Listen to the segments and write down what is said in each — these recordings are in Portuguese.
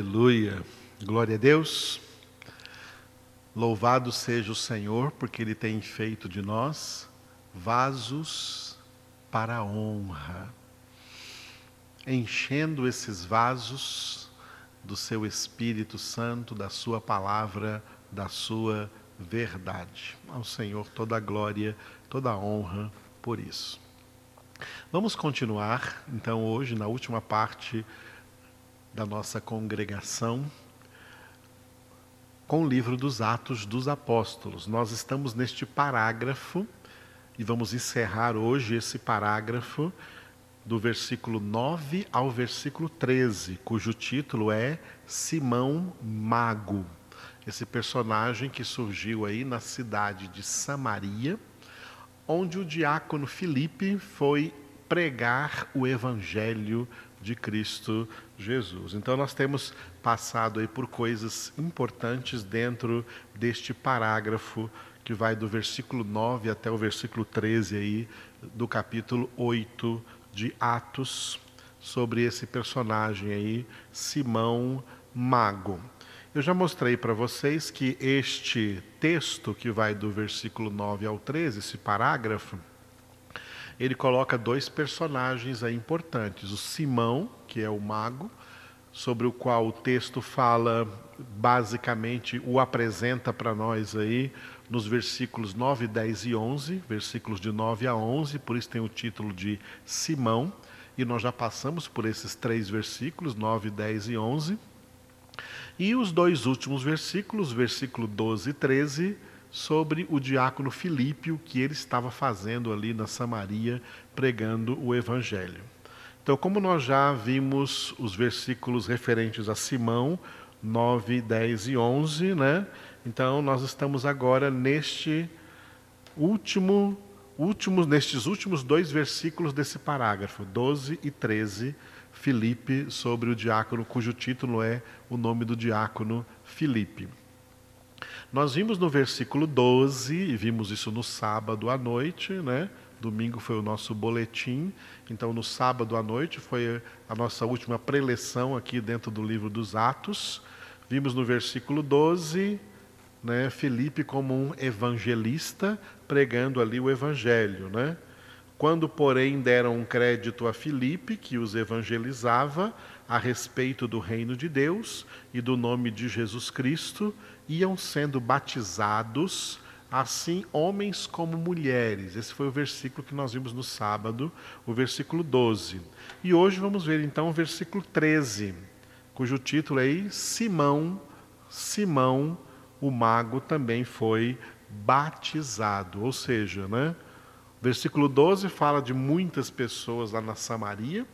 Aleluia. Glória a Deus. Louvado seja o Senhor, porque Ele tem feito de nós vasos para a honra, enchendo esses vasos do Seu Espírito Santo, da Sua palavra, da Sua verdade. Ao Senhor toda a glória, toda a honra por isso. Vamos continuar, então, hoje, na última parte da nossa congregação com o livro dos Atos dos Apóstolos. Nós estamos neste parágrafo e vamos encerrar hoje esse parágrafo do versículo 9 ao versículo 13, cujo título é Simão Mago. Esse personagem que surgiu aí na cidade de Samaria, onde o diácono Filipe foi pregar o evangelho de Cristo Jesus. Então nós temos passado aí por coisas importantes dentro deste parágrafo que vai do versículo 9 até o versículo 13 aí do capítulo 8 de Atos sobre esse personagem aí, Simão Mago. Eu já mostrei para vocês que este texto que vai do versículo 9 ao 13, esse parágrafo, ele coloca dois personagens aí importantes: o Simão, que é o mago, sobre o qual o texto fala, basicamente o apresenta para nós aí nos versículos 9, 10 e 11, versículos de 9 a 11, por isso tem o título de Simão, e nós já passamos por esses três versículos, 9, 10 e 11. E os dois últimos versículos, versículo 12 e 13, sobre o diácono Filipe, o que ele estava fazendo ali na Samaria, pregando o Evangelho. Então, como nós já vimos os versículos referentes a Simão, 9, 10 e 11, né? Então, nós estamos agora neste último, últimos, nestes últimos dois versículos desse parágrafo, 12 e 13, Filipe, sobre o diácono, cujo título é o nome do diácono Filipe. Nós vimos no versículo 12, e vimos isso no sábado à noite, né? Domingo foi o nosso boletim, então no sábado à noite foi a nossa última preleção aqui dentro do livro dos Atos. Vimos no versículo 12, né, Felipe como um evangelista pregando ali o evangelho, né? Quando, porém, deram um crédito a Filipe, que os evangelizava a respeito do reino de Deus e do nome de Jesus Cristo, iam sendo batizados, assim homens como mulheres. Esse foi o versículo que nós vimos no sábado, o versículo 12. E hoje vamos ver então o versículo 13, cujo título é Simão, Simão, o mago também foi batizado, ou seja, né? Versículo 12 fala de muitas pessoas lá na Samaria,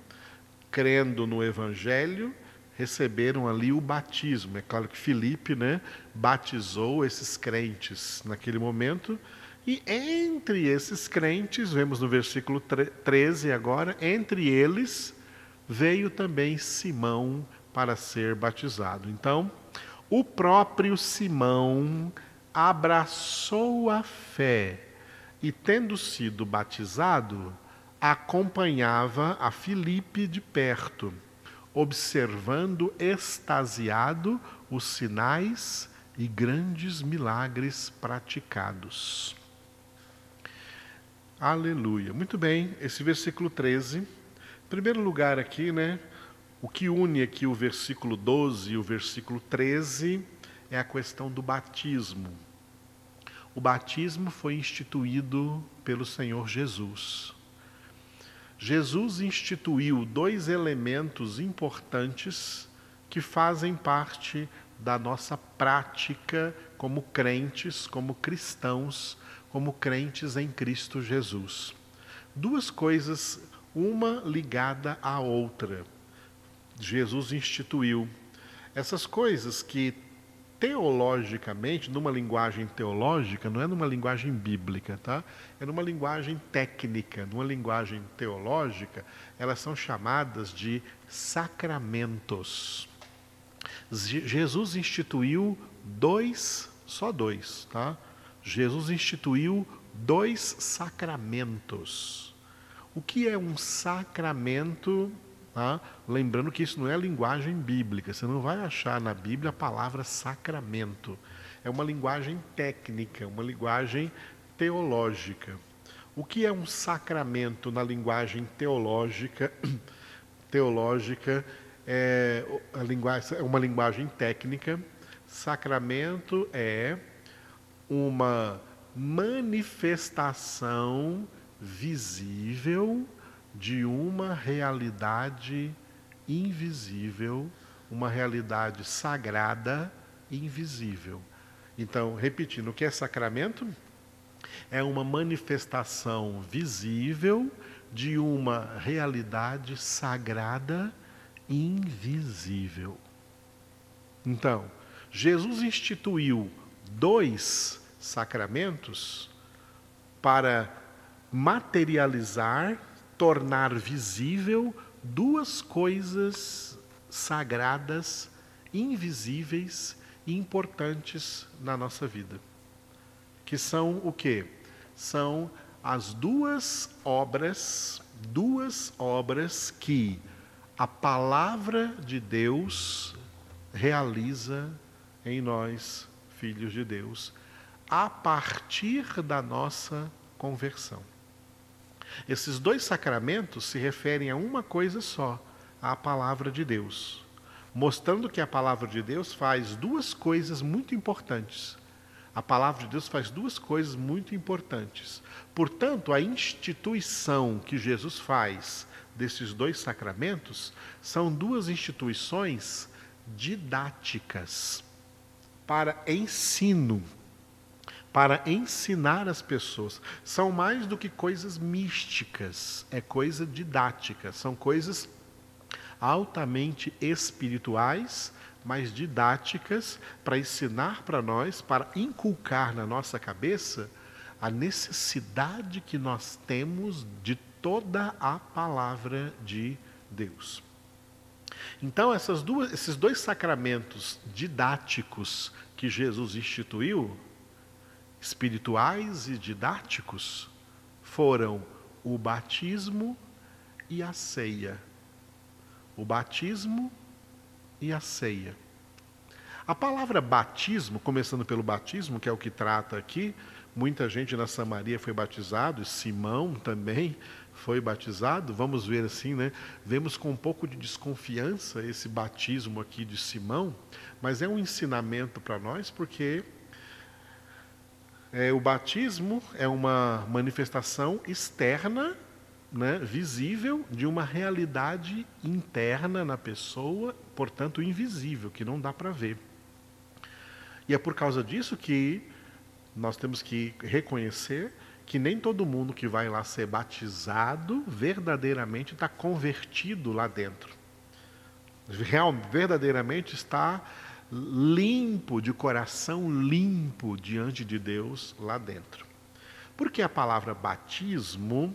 crendo no Evangelho, receberam ali o batismo. É claro que Filipe né, batizou esses crentes naquele momento. E entre esses crentes, vemos no versículo 13 agora, entre eles veio também Simão para ser batizado. Então, o próprio Simão abraçou a fé e, tendo sido batizado, acompanhava a Filipe de perto observando extasiado os sinais e grandes milagres praticados. Aleluia. Muito bem, esse versículo 13. Em primeiro lugar aqui, né, o que une aqui o versículo 12 e o versículo 13 é a questão do batismo. O batismo foi instituído pelo Senhor Jesus. Jesus instituiu dois elementos importantes que fazem parte da nossa prática como crentes, como cristãos, como crentes em Cristo Jesus. Duas coisas, uma ligada à outra. Jesus instituiu essas coisas que teologicamente, numa linguagem teológica, não é numa linguagem bíblica, tá? É numa linguagem técnica, numa linguagem teológica, elas são chamadas de sacramentos. Jesus instituiu dois, só dois, tá? Jesus instituiu dois sacramentos. O que é um sacramento? Tá? Lembrando que isso não é linguagem bíblica, você não vai achar na Bíblia a palavra sacramento. É uma linguagem técnica, uma linguagem teológica. O que é um sacramento na linguagem teológica? teológica é, é uma linguagem técnica. Sacramento é uma manifestação visível de uma realidade invisível, uma realidade sagrada invisível. Então, repetindo, o que é sacramento? É uma manifestação visível de uma realidade sagrada invisível. Então, Jesus instituiu dois sacramentos para materializar tornar visível duas coisas sagradas, invisíveis e importantes na nossa vida. Que são o que? São as duas obras, duas obras que a palavra de Deus realiza em nós, filhos de Deus, a partir da nossa conversão. Esses dois sacramentos se referem a uma coisa só, a palavra de Deus, mostrando que a palavra de Deus faz duas coisas muito importantes. A palavra de Deus faz duas coisas muito importantes. Portanto, a instituição que Jesus faz desses dois sacramentos são duas instituições didáticas para ensino para ensinar as pessoas. São mais do que coisas místicas, é coisa didática, são coisas altamente espirituais, mas didáticas para ensinar para nós, para inculcar na nossa cabeça a necessidade que nós temos de toda a palavra de Deus. Então, duas, esses dois sacramentos didáticos que Jesus instituiu, espirituais e didáticos foram o batismo e a ceia. O batismo e a ceia. A palavra batismo, começando pelo batismo, que é o que trata aqui, muita gente na Samaria foi batizado, Simão também foi batizado. Vamos ver assim, né? Vemos com um pouco de desconfiança esse batismo aqui de Simão, mas é um ensinamento para nós porque é, o batismo é uma manifestação externa, né, visível, de uma realidade interna na pessoa, portanto invisível, que não dá para ver. E é por causa disso que nós temos que reconhecer que nem todo mundo que vai lá ser batizado verdadeiramente está convertido lá dentro. Real, verdadeiramente está limpo, de coração limpo diante de Deus lá dentro. Porque a palavra batismo,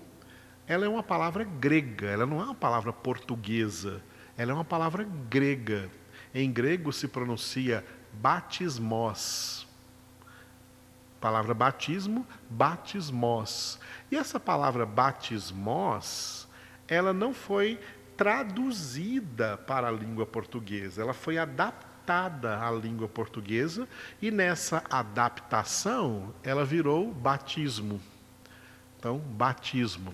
ela é uma palavra grega, ela não é uma palavra portuguesa, ela é uma palavra grega. Em grego se pronuncia batismos. Palavra batismo, batismos. E essa palavra batismos, ela não foi traduzida para a língua portuguesa, ela foi adaptada adaptada à língua portuguesa e nessa adaptação ela virou batismo. Então, batismo.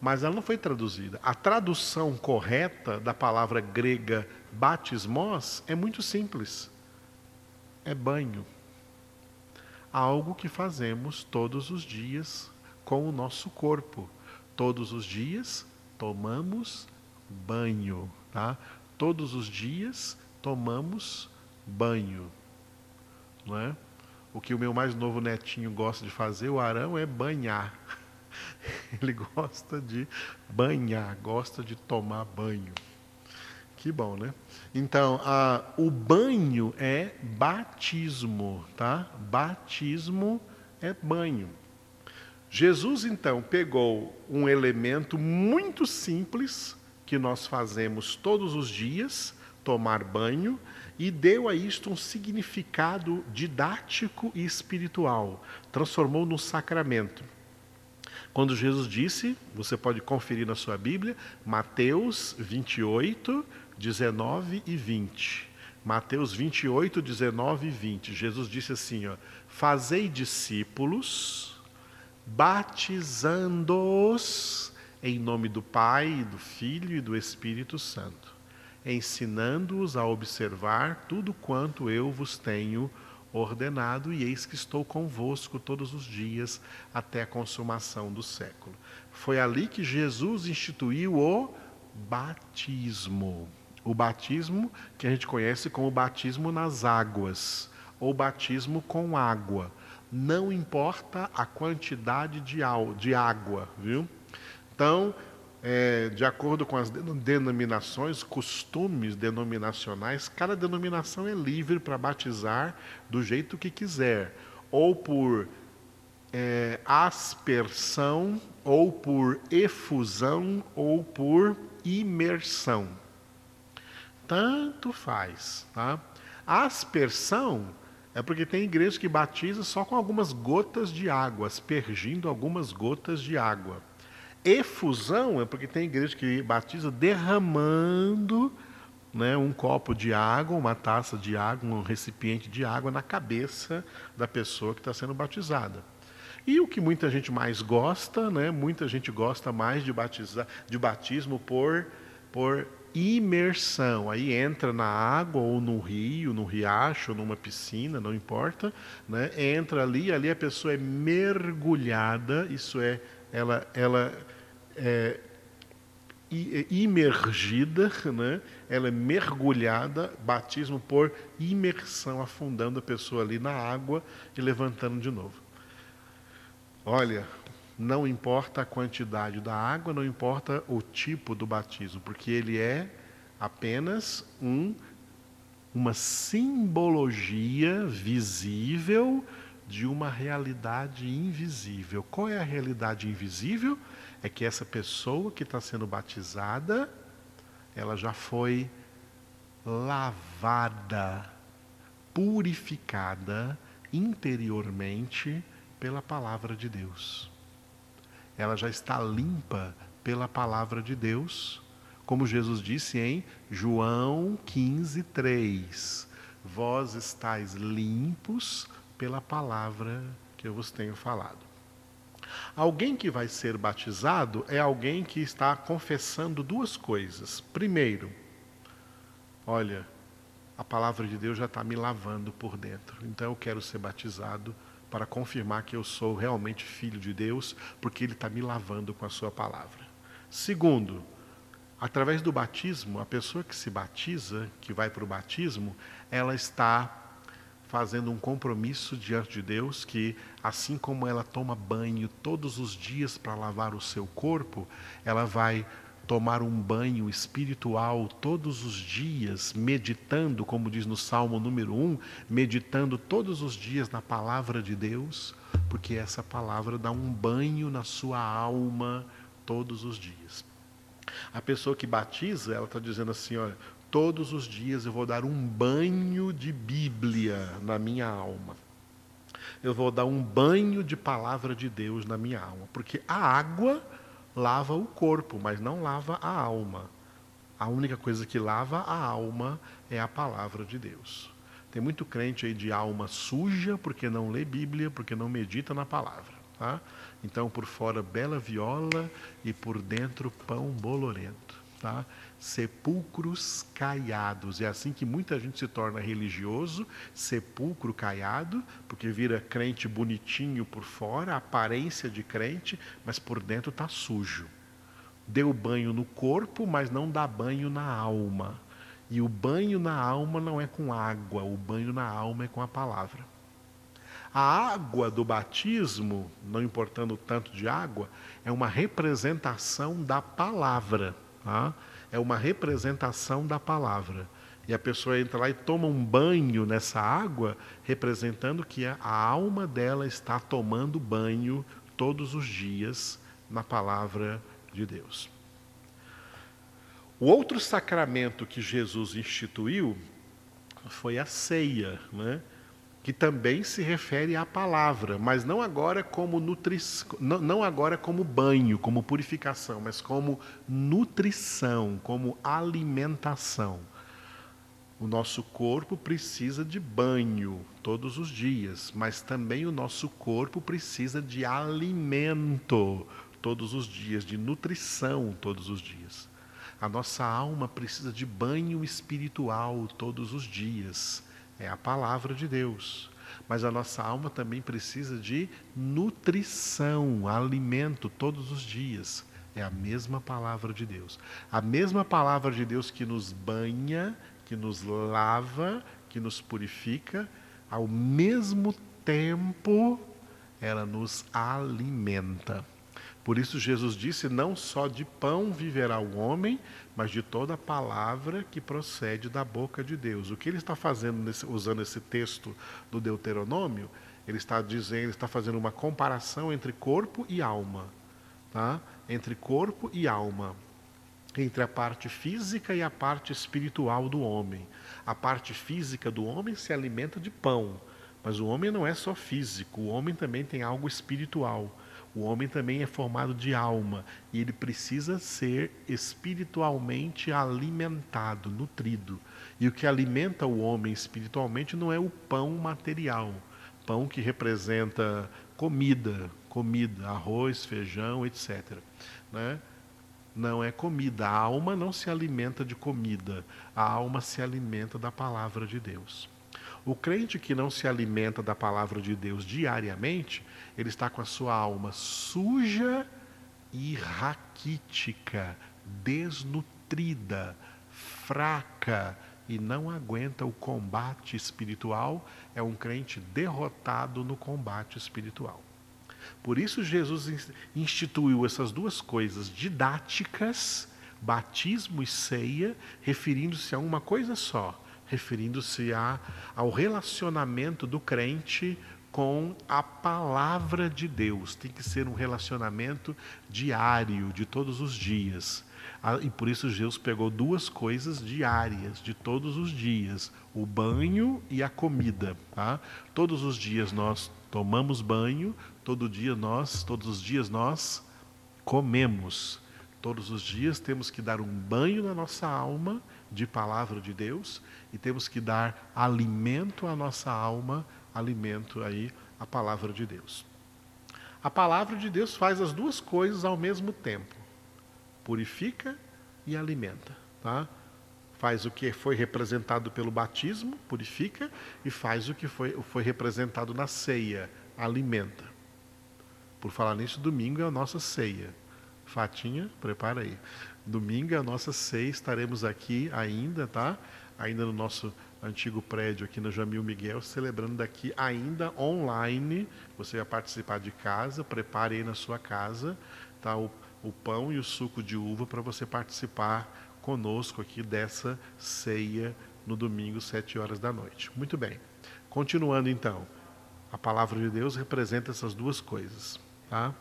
Mas ela não foi traduzida. A tradução correta da palavra grega batismos é muito simples. É banho. Algo que fazemos todos os dias com o nosso corpo. Todos os dias tomamos banho, tá? Todos os dias tomamos banho. Não é? O que o meu mais novo netinho gosta de fazer, o Arão, é banhar. Ele gosta de banhar, gosta de tomar banho. Que bom, né? Então, a, o banho é batismo, tá? Batismo é banho. Jesus, então, pegou um elemento muito simples que nós fazemos todos os dias tomar banho e deu a isto um significado didático e espiritual, transformou num sacramento. Quando Jesus disse, você pode conferir na sua Bíblia, Mateus 28, 19 e 20. Mateus 28, 19 e 20. Jesus disse assim: ó, Fazei discípulos, batizando-os em nome do Pai, do Filho e do Espírito Santo, ensinando-os a observar tudo quanto eu vos tenho ordenado, e eis que estou convosco todos os dias até a consumação do século. Foi ali que Jesus instituiu o batismo. O batismo que a gente conhece como batismo nas águas, ou batismo com água. Não importa a quantidade de, água, viu? Então, é, de acordo com as denominações, costumes denominacionais, cada denominação é livre para batizar do jeito que quiser, ou por é, aspersão, ou por efusão, ou por imersão. Tanto faz. Tá? Aspersão é porque tem igreja que batiza só com algumas gotas de água, aspergindo algumas gotas de água. Efusão é porque tem igreja que batiza derramando né, um copo de água, uma taça de água, um recipiente de água na cabeça da pessoa que está sendo batizada. E o que muita gente mais gosta, né, muita gente gosta mais de, batizar, de batismo por, por imersão. Aí entra na água ou no rio, no riacho, numa piscina, não importa, né? Entra ali, ali a pessoa é mergulhada, isso é ela, ela é, é imergida, né? ela é mergulhada, batismo por imersão, afundando a pessoa ali na água e levantando de novo. Olha, não importa a quantidade da água, não importa o tipo do batismo, porque ele é apenas um, uma simbologia visível de uma realidade invisível. Qual é a realidade invisível? É que essa pessoa que está sendo batizada, ela já foi lavada, purificada interiormente pela palavra de Deus. Ela já está limpa pela palavra de Deus, como Jesus disse em João 15, 3. Vós estáis limpos pela palavra que eu vos tenho falado. Alguém que vai ser batizado é alguém que está confessando duas coisas. Primeiro, olha, a palavra de Deus já está me lavando por dentro, então eu quero ser batizado para confirmar que eu sou realmente filho de Deus, porque Ele está me lavando com a Sua palavra. Segundo, através do batismo, a pessoa que se batiza, que vai para o batismo, ela está fazendo um compromisso diante de Deus que, assim como ela toma banho todos os dias para lavar o seu corpo, ela vai tomar um banho espiritual todos os dias, meditando, como diz no Salmo número 1, meditando todos os dias na palavra de Deus, porque essa palavra dá um banho na sua alma todos os dias. A pessoa que batiza, ela está dizendo assim: olha, Todos os dias eu vou dar um banho de Bíblia na minha alma. Eu vou dar um banho de palavra de Deus na minha alma. Porque a água lava o corpo, mas não lava a alma. A única coisa que lava a alma é a palavra de Deus. Tem muito crente aí de alma suja porque não lê Bíblia, porque não medita na palavra. Tá? Então, por fora, bela viola e por dentro, pão bolorento. Tá? sepulcros caiados. É assim que muita gente se torna religioso, sepulcro caiado, porque vira crente bonitinho por fora, aparência de crente, mas por dentro está sujo. Deu banho no corpo, mas não dá banho na alma. E o banho na alma não é com água, o banho na alma é com a palavra. A água do batismo, não importando tanto de água, é uma representação da palavra. Tá? é uma representação da palavra. E a pessoa entra lá e toma um banho nessa água, representando que a, alma dela está tomando banho todos os dias na palavra de Deus. O outro sacramento que Jesus instituiu foi a ceia. Né? Que também se refere à palavra, mas não agora como nutrição, não, agora como banho, como purificação, mas como nutrição, como alimentação. O nosso corpo precisa de banho todos os dias, mas também o nosso corpo precisa de alimento todos os dias, de nutrição todos os dias. A nossa alma precisa de banho espiritual todos os dias é a palavra de Deus. Mas a nossa alma também precisa de nutrição, alimento todos os dias. É a mesma palavra de Deus. A mesma palavra de Deus que nos banha, que nos lava, que nos purifica, ao mesmo tempo ela nos alimenta. Por isso Jesus disse: não só de pão viverá o homem, mas de toda palavra que procede da boca de Deus. O que ele está fazendo nesse, usando esse texto do Deuteronômio? Ele está dizendo, ele está fazendo uma comparação entre corpo e alma, tá? Entre corpo e alma, entre a parte física e a parte espiritual do homem. A parte física do homem se alimenta de pão, mas o homem não é só físico, o homem também tem algo espiritual. O homem também é formado de alma e ele precisa ser espiritualmente alimentado, nutrido. E o que alimenta o homem espiritualmente não é o pão material, pão que representa comida, comida, arroz, feijão, etc. Né? Não é comida. A alma não se alimenta de comida. A alma se alimenta da palavra de Deus. O crente que não se alimenta da palavra de Deus diariamente, ele está com a sua alma suja e raquítica, desnutrida, fraca e não aguenta o combate espiritual, é um crente derrotado no combate espiritual. Por isso, Jesus instituiu essas duas coisas didáticas, batismo e ceia, referindo-se a uma coisa só referindo-se ao relacionamento do crente com a palavra de Deus. Tem que ser um relacionamento diário, de todos os dias. E por isso Jesus pegou duas coisas diárias, de todos os dias: o banho e a comida. Tá? Todos os dias nós tomamos banho, todo dia nós, todos os dias nós comemos. Todos os dias temos que dar um banho na nossa alma de palavra de Deus e temos que dar alimento à nossa alma, alimento aí à palavra de Deus. A palavra de Deus faz as duas coisas ao mesmo tempo. Purifica e alimenta, tá? Faz o que foi representado pelo batismo, purifica, e faz o que foi, foi representado na ceia, alimenta. Por falar nisso, domingo é a nossa ceia. Fatinha, prepara aí. Domingo a nossa ceia, estaremos aqui ainda, tá? Ainda no nosso antigo prédio aqui no Jamil Miguel, celebrando daqui ainda online. Você vai participar de casa, prepare aí na sua casa, tá? O, o pão e o suco de uva para você participar conosco aqui dessa ceia no domingo, sete horas da noite. Muito bem. Continuando então, a palavra de Deus representa essas duas coisas, tá?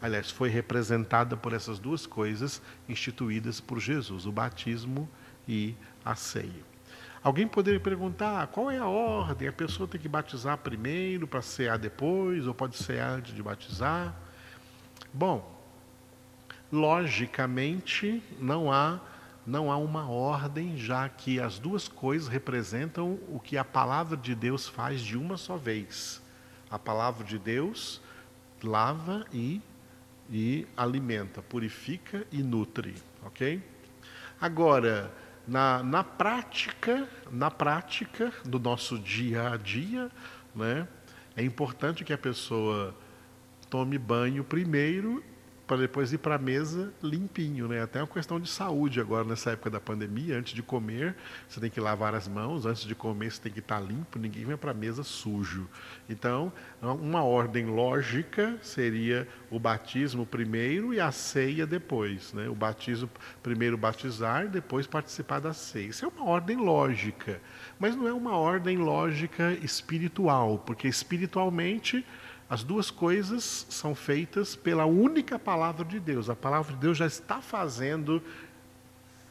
Aliás, foi representada por essas duas coisas instituídas por Jesus, o batismo e a ceia. Alguém poderia perguntar qual é a ordem? A pessoa tem que batizar primeiro para cear depois, ou pode cear antes de batizar? Bom, logicamente não há não há uma ordem, já que as duas coisas representam o que a palavra de Deus faz de uma só vez. A palavra de Deus lava e e alimenta, purifica e nutre, ok? Agora, na, na prática, na prática do nosso dia a dia, né, é importante que a pessoa tome banho primeiro para depois ir para a mesa limpinho, né? Até uma questão de saúde agora nessa época da pandemia, antes de comer, você tem que lavar as mãos, antes de comer você tem que estar limpo, ninguém vem para a mesa sujo. Então, uma ordem lógica seria o batismo primeiro e a ceia depois, né? O batismo primeiro batizar, depois participar da ceia. Isso é uma ordem lógica, mas não é uma ordem lógica espiritual, porque espiritualmente as duas coisas são feitas pela única palavra de Deus. A palavra de Deus já está fazendo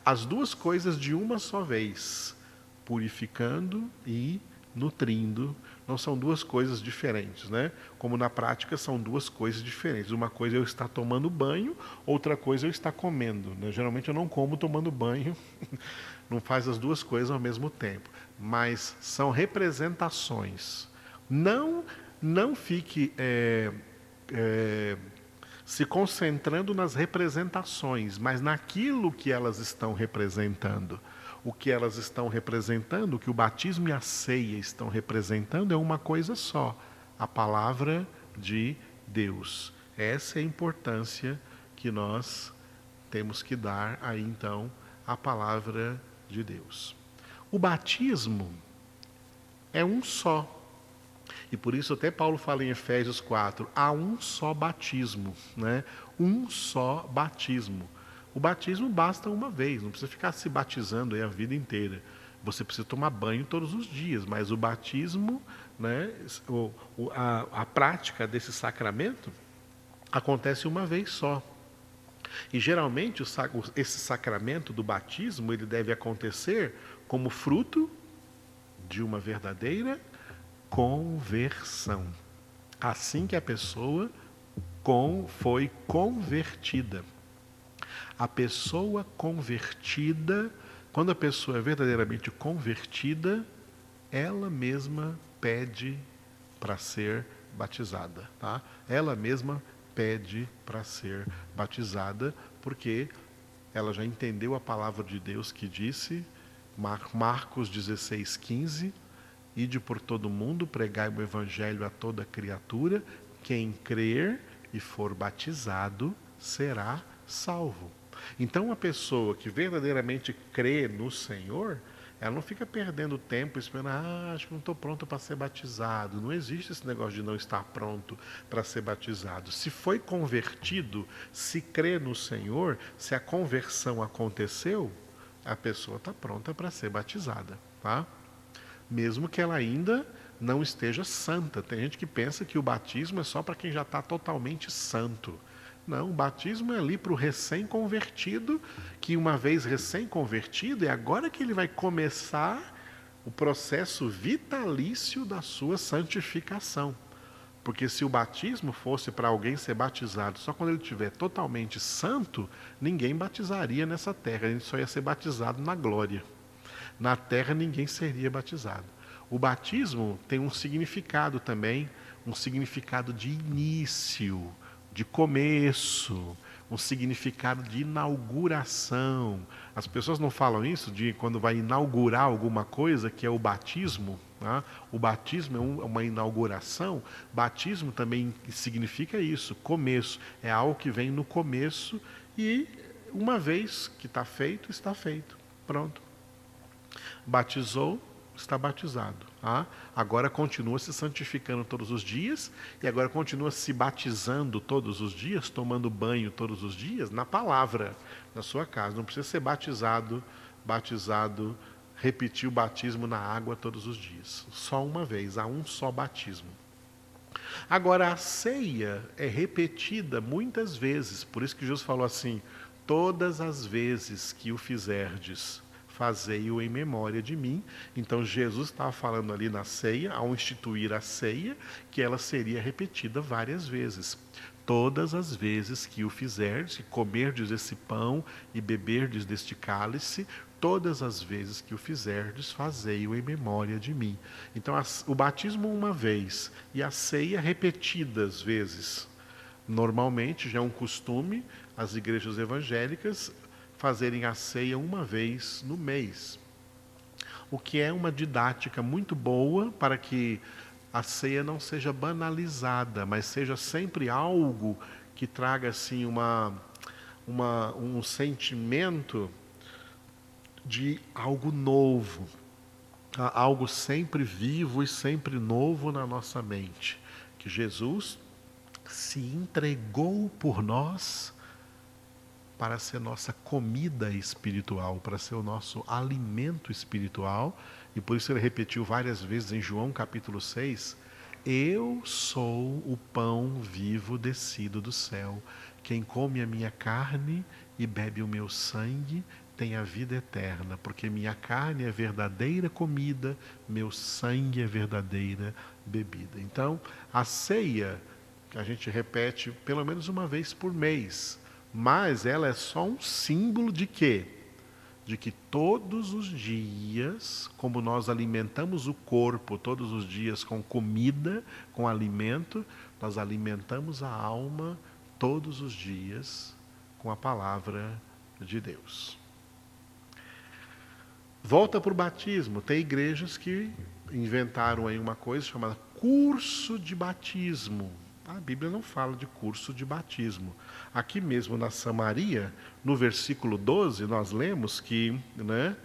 as duas coisas de uma só vez, purificando e nutrindo. Não são duas coisas diferentes, né? Como na prática são duas coisas diferentes. Uma coisa é eu estar tomando banho, outra coisa é eu estar comendo. Né? Geralmente eu não como tomando banho, não faz as duas coisas ao mesmo tempo. Mas são representações. Não, não fique é, é, se concentrando nas representações, mas naquilo que elas estão representando o que elas estão representando, o que o batismo e a ceia estão representando é uma coisa só: a palavra de Deus. Essa é a importância que nós temos que dar aí então à palavra de Deus. O batismo é um só. E por isso até Paulo fala em Efésios 4, há um só batismo, né? Um só batismo. O batismo basta uma vez, não precisa ficar se batizando a vida inteira. Você precisa tomar banho todos os dias, mas o batismo, né, a, a prática desse sacramento acontece uma vez só. E geralmente esse sacramento do batismo ele deve acontecer como fruto de uma verdadeira conversão. Assim que a pessoa com, foi convertida. A pessoa convertida, quando a pessoa é verdadeiramente convertida, ela mesma pede para ser batizada, tá? Ela mesma pede para ser batizada, porque ela já entendeu a palavra de Deus que disse, Marcos 16, 15, Ide por todo mundo, pregai o evangelho a toda criatura, quem crer e for batizado será salvo. Então, uma pessoa que verdadeiramente crê no Senhor, ela não fica perdendo tempo esperando, ah, acho que não estou pronto para ser batizado. Não existe esse negócio de não estar pronto para ser batizado. Se foi convertido, se crê no Senhor, se a conversão aconteceu, a pessoa está pronta para ser batizada, tá? Mesmo que ela ainda não esteja santa. Tem gente que pensa que o batismo é só para quem já está totalmente santo. Não, o batismo é ali para o recém-convertido, que uma vez recém-convertido, é agora que ele vai começar o processo vitalício da sua santificação. Porque se o batismo fosse para alguém ser batizado só quando ele estiver totalmente santo, ninguém batizaria nessa terra, ele só ia ser batizado na glória. Na terra ninguém seria batizado. O batismo tem um significado também, um significado de início de começo, um significado de inauguração. As pessoas não falam isso de quando vai inaugurar alguma coisa, que é o batismo. Né? O batismo é, um, é uma inauguração. Batismo também significa isso, começo. É algo que vem no começo e uma vez que está feito, está feito. Pronto. Batizou, está batizado. Ah, agora continua se santificando todos os dias e agora continua se batizando todos os dias, tomando banho todos os dias na palavra na sua casa. Não precisa ser batizado, batizado, repetir o batismo na água todos os dias. Só uma vez, há um só batismo. Agora a ceia é repetida muitas vezes, por isso que Jesus falou assim: todas as vezes que o fizerdes fazei-o em memória de mim. Então Jesus estava falando ali na ceia, ao instituir a ceia, que ela seria repetida várias vezes. Todas as vezes que o fizerdes, comerdes esse pão e beberdes deste cálice, todas as vezes que o fizerdes, fazei-o em memória de mim. Então, o batismo uma vez e a ceia repetidas vezes. Normalmente, já é um costume, as igrejas evangélicas fazerem a ceia uma vez no mês. O que é uma didática muito boa para que a ceia não seja banalizada, mas seja sempre algo que traga assim uma, uma um sentimento de algo novo, algo sempre vivo e sempre novo na nossa mente, que Jesus se entregou por nós para ser nossa comida espiritual, para ser o nosso alimento espiritual. E por isso ele repetiu várias vezes em João capítulo 6: Eu sou o pão vivo descido do céu. Quem come a minha carne e bebe o meu sangue têm a vida eterna, porque minha carne é verdadeira comida, meu sangue é verdadeira bebida. Então, a ceia, que a gente repete pelo menos uma vez por mês, mas ela é só um símbolo de quê? De que todos os dias, como nós alimentamos o corpo todos os dias com comida, com alimento, nós alimentamos a alma todos os dias com a palavra de Deus. Volta para o batismo. Tem igrejas que inventaram aí uma coisa chamada curso de batismo. A Bíblia não fala de curso de batismo. Aqui mesmo na Samaria, no versículo 12, nós lemos que, né,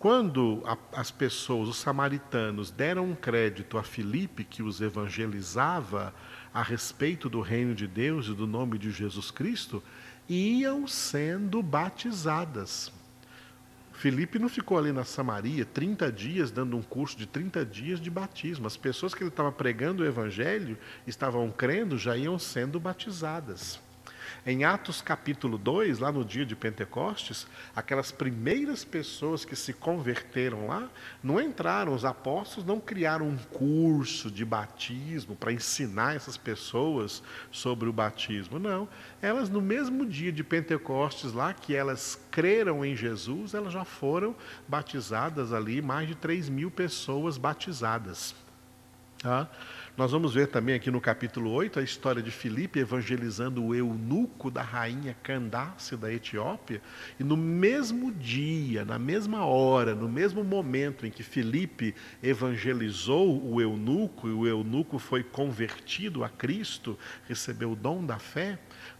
quando a, as pessoas, os samaritanos, deram um crédito a Filipe, que os evangelizava a respeito do reino de Deus e do nome de Jesus Cristo, iam sendo batizadas. Felipe não ficou ali na Samaria 30 dias, dando um curso de 30 dias de batismo. As pessoas que ele estava pregando o evangelho, estavam crendo, já iam sendo batizadas. Em Atos capítulo 2, lá no dia de Pentecostes, aquelas primeiras pessoas que se converteram lá, não entraram, os apóstolos não criaram um curso de batismo para ensinar essas pessoas sobre o batismo, não. Elas, no mesmo dia de Pentecostes, lá que elas creram em Jesus, elas já foram batizadas ali, mais de 3 mil pessoas batizadas. Tá? Nós vamos ver também aqui no capítulo 8 a história de Filipe evangelizando o eunuco da rainha Candace da Etiópia. E no mesmo dia, na mesma hora, no mesmo momento em que Filipe evangelizou o eunuco e o eunuco foi convertido a Cristo, recebeu o dom da fé,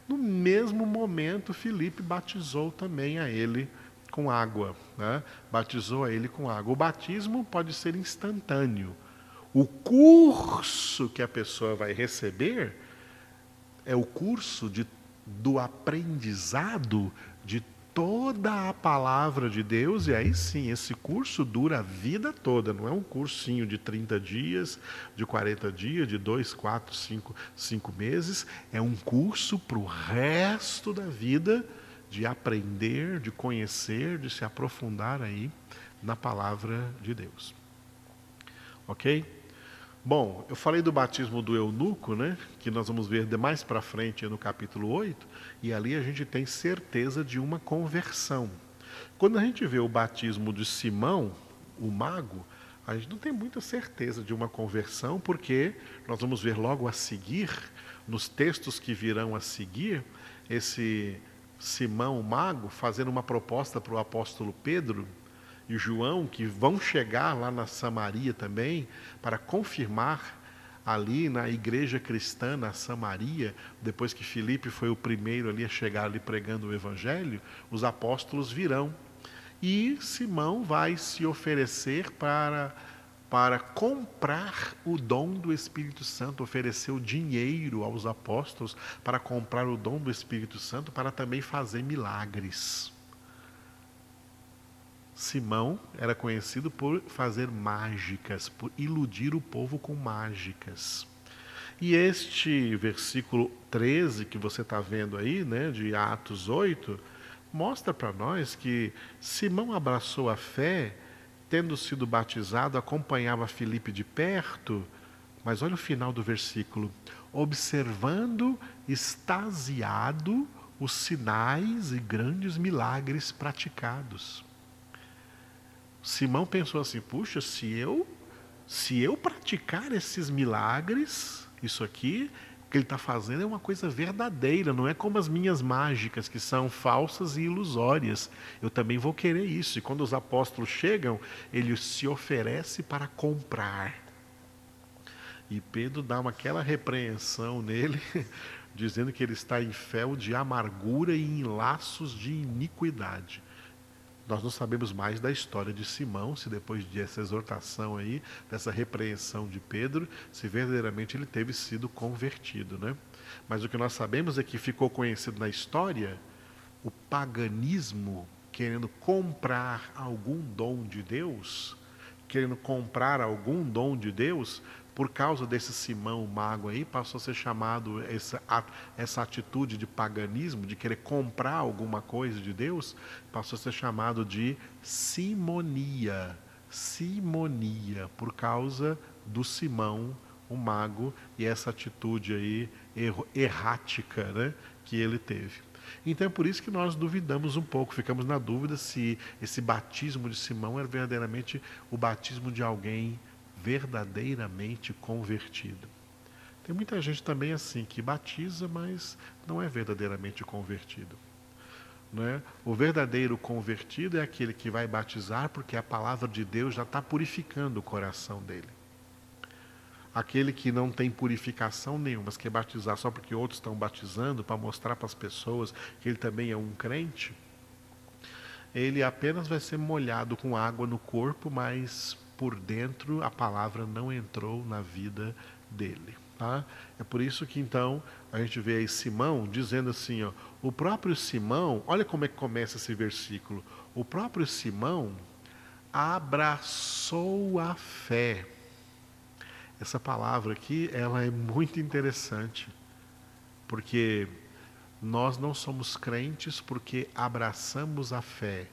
no mesmo momento Filipe batizou também a ele com água. Né? Batizou a ele com água. O batismo pode ser instantâneo o curso que a pessoa vai receber é o curso de, do aprendizado de toda a palavra de Deus, e aí sim, esse curso dura a vida toda, não é um cursinho de 30 dias, de 40 dias, de 2, 4, 5, 5 meses, é um curso para o resto da vida de aprender, de conhecer, de se aprofundar aí na palavra de Deus. Ok? Bom, eu falei do batismo do eunuco, né, que nós vamos ver mais para frente no capítulo 8, e ali a gente tem certeza de uma conversão. Quando a gente vê o batismo de Simão, o mago, a gente não tem muita certeza de uma conversão, porque nós vamos ver logo a seguir, nos textos que virão a seguir, esse Simão, o mago, fazendo uma proposta para o apóstolo Pedro, e João, que vão chegar lá na Samaria também, para confirmar ali na igreja cristã na Samaria, depois que Filipe foi o primeiro ali a chegar ali pregando o evangelho, os apóstolos virão. E Simão vai se oferecer para para comprar o dom do Espírito Santo, ofereceu dinheiro aos apóstolos para comprar o dom do Espírito Santo, para também fazer milagres. Simão era conhecido por fazer mágicas, por iludir o povo com mágicas. E este versículo 13 que você está vendo aí, né, de Atos 8, mostra para nós que Simão abraçou a fé, tendo sido batizado, acompanhava Filipe de perto, mas olha o final do versículo: observando extasiado os sinais e grandes milagres praticados. Simão pensou assim: puxa, se eu, se eu praticar esses milagres, isso aqui, que ele está fazendo é uma coisa verdadeira, não é como as minhas mágicas, que são falsas e ilusórias. Eu também vou querer isso. E quando os apóstolos chegam, ele se oferece para comprar. E Pedro dá uma, aquela repreensão nele, dizendo que ele está em fel de amargura e em laços de iniquidade. Nós não sabemos mais da história de Simão, se depois dessa exortação aí, dessa repreensão de Pedro, se verdadeiramente ele teve sido convertido, né? Mas o que nós sabemos é que ficou conhecido na história o paganismo querendo comprar algum dom de Deus, querendo comprar algum dom de Deus, por causa desse Simão mago aí, passou a ser chamado essa, essa atitude de paganismo, de querer comprar alguma coisa de Deus, passou a ser chamado de simonia. Simonia, por causa do Simão, o mago, e essa atitude aí errática né, que ele teve. Então é por isso que nós duvidamos um pouco, ficamos na dúvida se esse batismo de Simão era verdadeiramente o batismo de alguém verdadeiramente convertido. Tem muita gente também assim que batiza, mas não é verdadeiramente convertido. Não é? O verdadeiro convertido é aquele que vai batizar porque a palavra de Deus já está purificando o coração dele. Aquele que não tem purificação nenhuma, mas quer batizar só porque outros estão batizando, para mostrar para as pessoas que ele também é um crente, ele apenas vai ser molhado com água no corpo, mas por dentro a palavra não entrou na vida dele. Tá? É por isso que então a gente vê aí Simão dizendo assim: ó, o próprio Simão, olha como é que começa esse versículo. O próprio Simão abraçou a fé. Essa palavra aqui, ela é muito interessante, porque nós não somos crentes porque abraçamos a fé.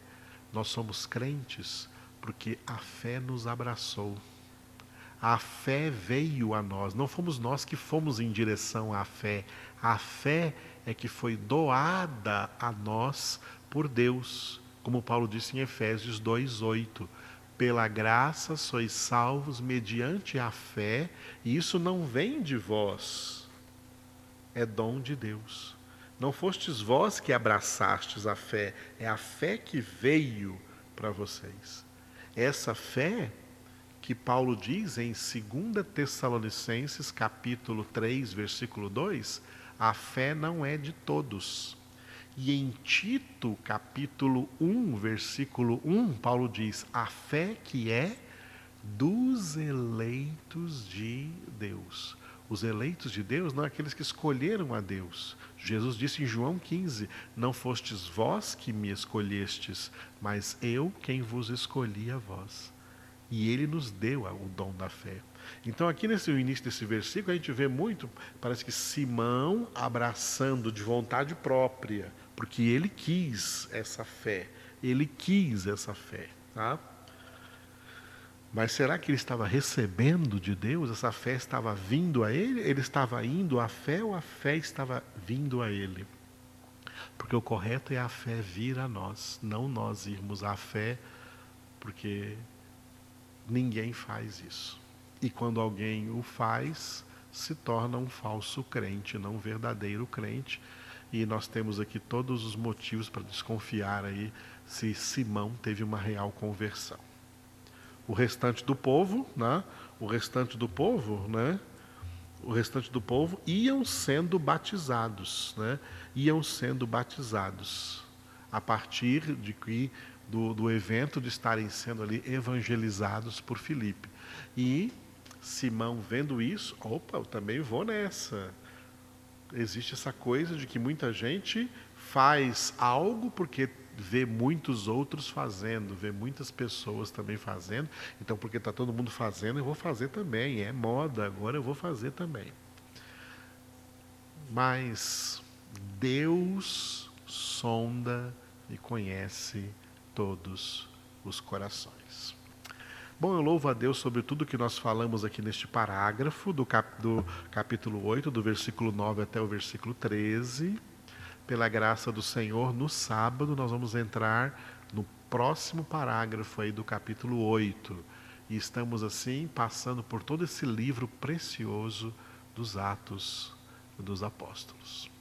Nós somos crentes porque a fé nos abraçou. A fé veio a nós, não fomos nós que fomos em direção à fé. A fé é que foi doada a nós por Deus, como Paulo disse em Efésios 2:8. Pela graça sois salvos mediante a fé, e isso não vem de vós, é dom de Deus. Não fostes vós que abraçastes a fé, é a fé que veio para vocês. Essa fé que Paulo diz em 2 Tessalonicenses, capítulo 3, versículo 2, a fé não é de todos. E em Tito, capítulo 1, versículo 1, Paulo diz: a fé que é dos eleitos de Deus. Os eleitos de Deus não é aqueles que escolheram a Deus. Jesus disse em João 15: Não fostes vós que me escolhestes, mas eu quem vos escolhi a vós. E ele nos deu o dom da fé. Então, aqui nesse início desse versículo, a gente vê muito, parece que Simão abraçando de vontade própria, porque ele quis essa fé. Ele quis essa fé. Tá? Mas será que ele estava recebendo de Deus? Essa fé estava vindo a ele? Ele estava indo à fé ou a fé estava vindo a ele? Porque o correto é a fé vir a nós, não nós irmos à fé, porque ninguém faz isso. E quando alguém o faz, se torna um falso crente, não um verdadeiro crente. E nós temos aqui todos os motivos para desconfiar aí se Simão teve uma real conversão o restante do povo, né? O restante do povo, né? O restante do povo iam sendo batizados, né? Iam sendo batizados a partir de que do, do evento de estarem sendo ali evangelizados por Filipe. E Simão vendo isso, opa, eu também vou nessa. Existe essa coisa de que muita gente faz algo porque vê muitos outros fazendo, vê muitas pessoas também fazendo. Então, porque está todo mundo fazendo, eu vou fazer também. É moda, agora eu vou fazer também. Mas Deus sonda e conhece todos os corações. Bom, eu louvo a Deus sobre tudo que nós falamos aqui neste parágrafo, do, cap, do capítulo 8, do versículo 9 até o versículo 13 pela graça do Senhor, no sábado nós vamos entrar no próximo parágrafo aí do capítulo 8. E estamos assim passando por todo esse livro precioso dos Atos dos Apóstolos.